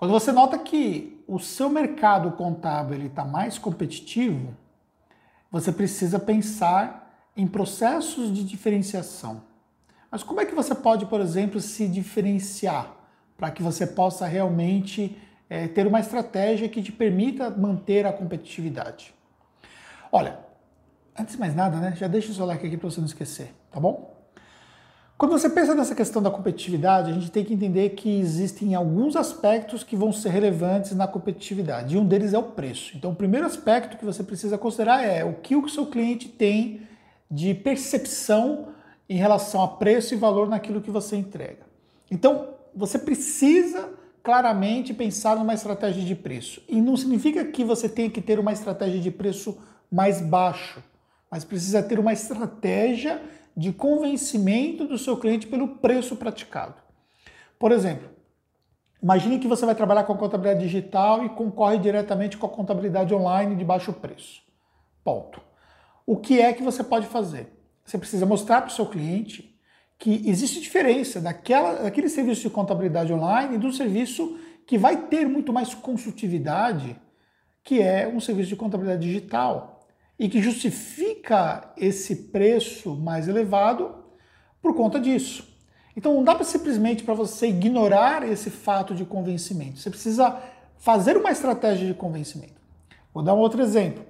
Quando você nota que o seu mercado contábil está mais competitivo, você precisa pensar em processos de diferenciação. Mas como é que você pode, por exemplo, se diferenciar para que você possa realmente é, ter uma estratégia que te permita manter a competitividade? Olha, antes de mais nada, né, já deixa o seu like aqui para você não esquecer, tá bom? Quando você pensa nessa questão da competitividade, a gente tem que entender que existem alguns aspectos que vão ser relevantes na competitividade, e um deles é o preço. Então, o primeiro aspecto que você precisa considerar é o que o seu cliente tem de percepção em relação a preço e valor naquilo que você entrega. Então, você precisa claramente pensar numa estratégia de preço. E não significa que você tenha que ter uma estratégia de preço mais baixo, mas precisa ter uma estratégia de convencimento do seu cliente pelo preço praticado. Por exemplo, imagine que você vai trabalhar com a contabilidade digital e concorre diretamente com a contabilidade online de baixo preço. Ponto. O que é que você pode fazer? Você precisa mostrar para o seu cliente que existe diferença daquela, daquele serviço de contabilidade online e do serviço que vai ter muito mais consultividade, que é um serviço de contabilidade digital e que justifica esse preço mais elevado por conta disso. Então não dá para simplesmente para você ignorar esse fato de convencimento. Você precisa fazer uma estratégia de convencimento. Vou dar um outro exemplo.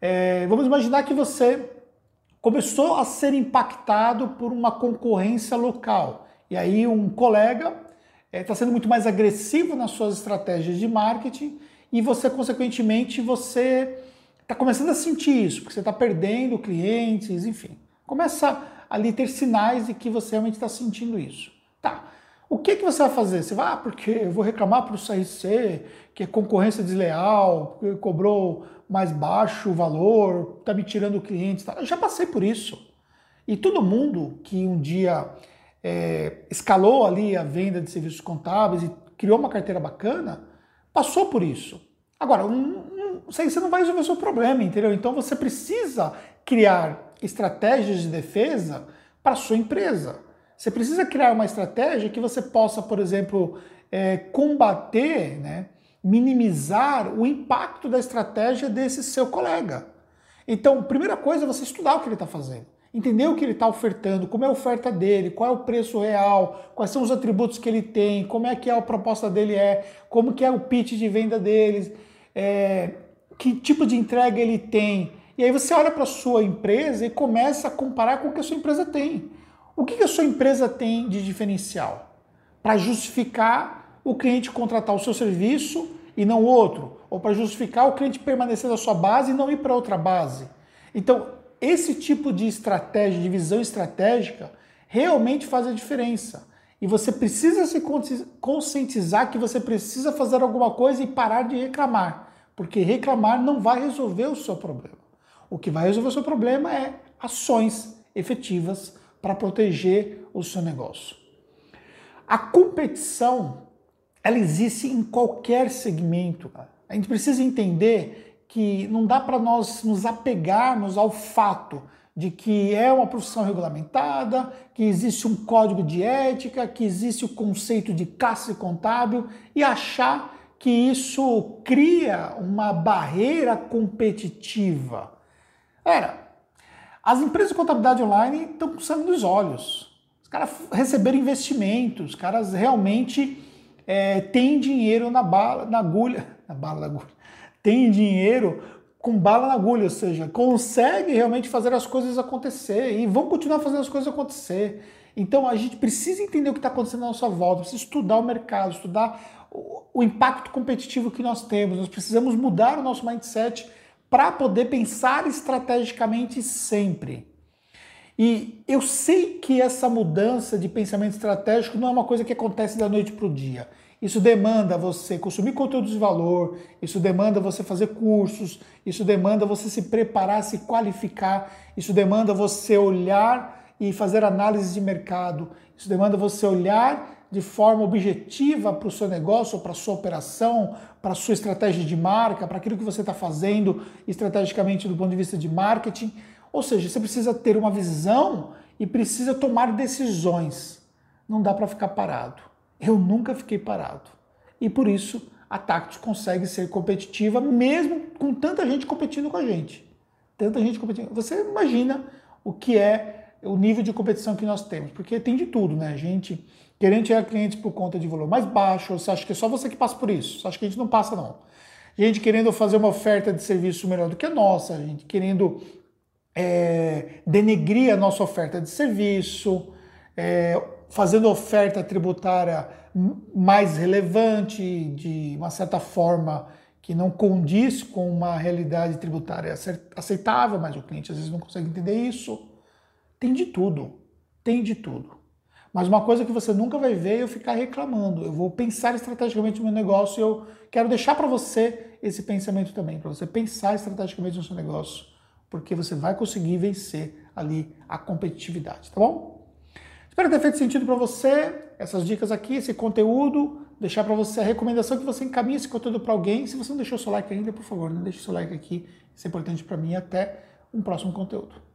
É, vamos imaginar que você começou a ser impactado por uma concorrência local. E aí um colega está é, sendo muito mais agressivo nas suas estratégias de marketing e você, consequentemente, você está começando a sentir isso, porque você está perdendo clientes, enfim. Começa ali ter sinais de que você realmente está sentindo isso. Tá. O que, que você vai fazer? Você vai, ah, porque eu vou reclamar para o CRC, que é concorrência desleal, porque cobrou mais baixo o valor, está me tirando clientes. Tá. Eu já passei por isso. E todo mundo que um dia é, escalou ali a venda de serviços contábeis e criou uma carteira bacana, passou por isso. Agora, um, você não vai resolver o seu problema, entendeu? Então você precisa criar estratégias de defesa para a sua empresa. Você precisa criar uma estratégia que você possa, por exemplo, é, combater, né, minimizar o impacto da estratégia desse seu colega. Então, primeira coisa é você estudar o que ele está fazendo. Entender o que ele está ofertando, como é a oferta dele, qual é o preço real, quais são os atributos que ele tem, como é que a proposta dele é, como que é o pitch de venda deles, é, que tipo de entrega ele tem. E aí você olha para a sua empresa e começa a comparar com o que a sua empresa tem. O que, que a sua empresa tem de diferencial? Para justificar o cliente contratar o seu serviço e não outro. Ou para justificar o cliente permanecer na sua base e não ir para outra base. Então, esse tipo de estratégia, de visão estratégica, realmente faz a diferença. E você precisa se conscientizar que você precisa fazer alguma coisa e parar de reclamar. Porque reclamar não vai resolver o seu problema. O que vai resolver o seu problema é ações efetivas para proteger o seu negócio. A competição, ela existe em qualquer segmento. A gente precisa entender que não dá para nós nos apegarmos ao fato de que é uma profissão regulamentada, que existe um código de ética, que existe o conceito de caça contábil e achar que isso cria uma barreira competitiva. Era, as empresas de contabilidade online estão com sangue nos olhos. Os caras receberam investimentos, os caras realmente é, têm dinheiro na bala, na agulha, na bala da agulha, tem dinheiro com bala na agulha, ou seja, consegue realmente fazer as coisas acontecer e vão continuar fazendo as coisas acontecer. Então a gente precisa entender o que está acontecendo à nossa volta, precisa estudar o mercado, estudar o impacto competitivo que nós temos. Nós precisamos mudar o nosso mindset para poder pensar estrategicamente sempre. E eu sei que essa mudança de pensamento estratégico não é uma coisa que acontece da noite para o dia. Isso demanda você consumir conteúdos de valor, isso demanda você fazer cursos, isso demanda você se preparar, se qualificar, isso demanda você olhar e fazer análise de mercado, isso demanda você olhar de forma objetiva para o seu negócio, para a sua operação, para a sua estratégia de marca, para aquilo que você está fazendo estrategicamente do ponto de vista de marketing. Ou seja, você precisa ter uma visão e precisa tomar decisões. Não dá para ficar parado. Eu nunca fiquei parado. e por isso a Tactus consegue ser competitiva mesmo com tanta gente competindo com a gente. Tanta gente competindo. Você imagina o que é o nível de competição que nós temos, porque tem de tudo, né? Gente querendo tirar clientes por conta de valor mais baixo, você acha que é só você que passa por isso? Você acha que a gente não passa, não? Gente querendo fazer uma oferta de serviço melhor do que a nossa, gente querendo é, denegrir a nossa oferta de serviço, é, fazendo oferta tributária mais relevante, de uma certa forma que não condiz com uma realidade tributária aceitável, mas o cliente às vezes não consegue entender isso. Tem de tudo, tem de tudo. Mas uma coisa que você nunca vai ver é eu ficar reclamando. Eu vou pensar estrategicamente no meu negócio e eu quero deixar para você esse pensamento também, para você pensar estrategicamente no seu negócio, porque você vai conseguir vencer ali a competitividade, tá bom? Espero ter feito sentido para você essas dicas aqui, esse conteúdo, deixar para você a recomendação que você encaminhe esse conteúdo para alguém. Se você não deixou seu like ainda, por favor, não deixe seu like aqui, isso é importante para mim. Até um próximo conteúdo.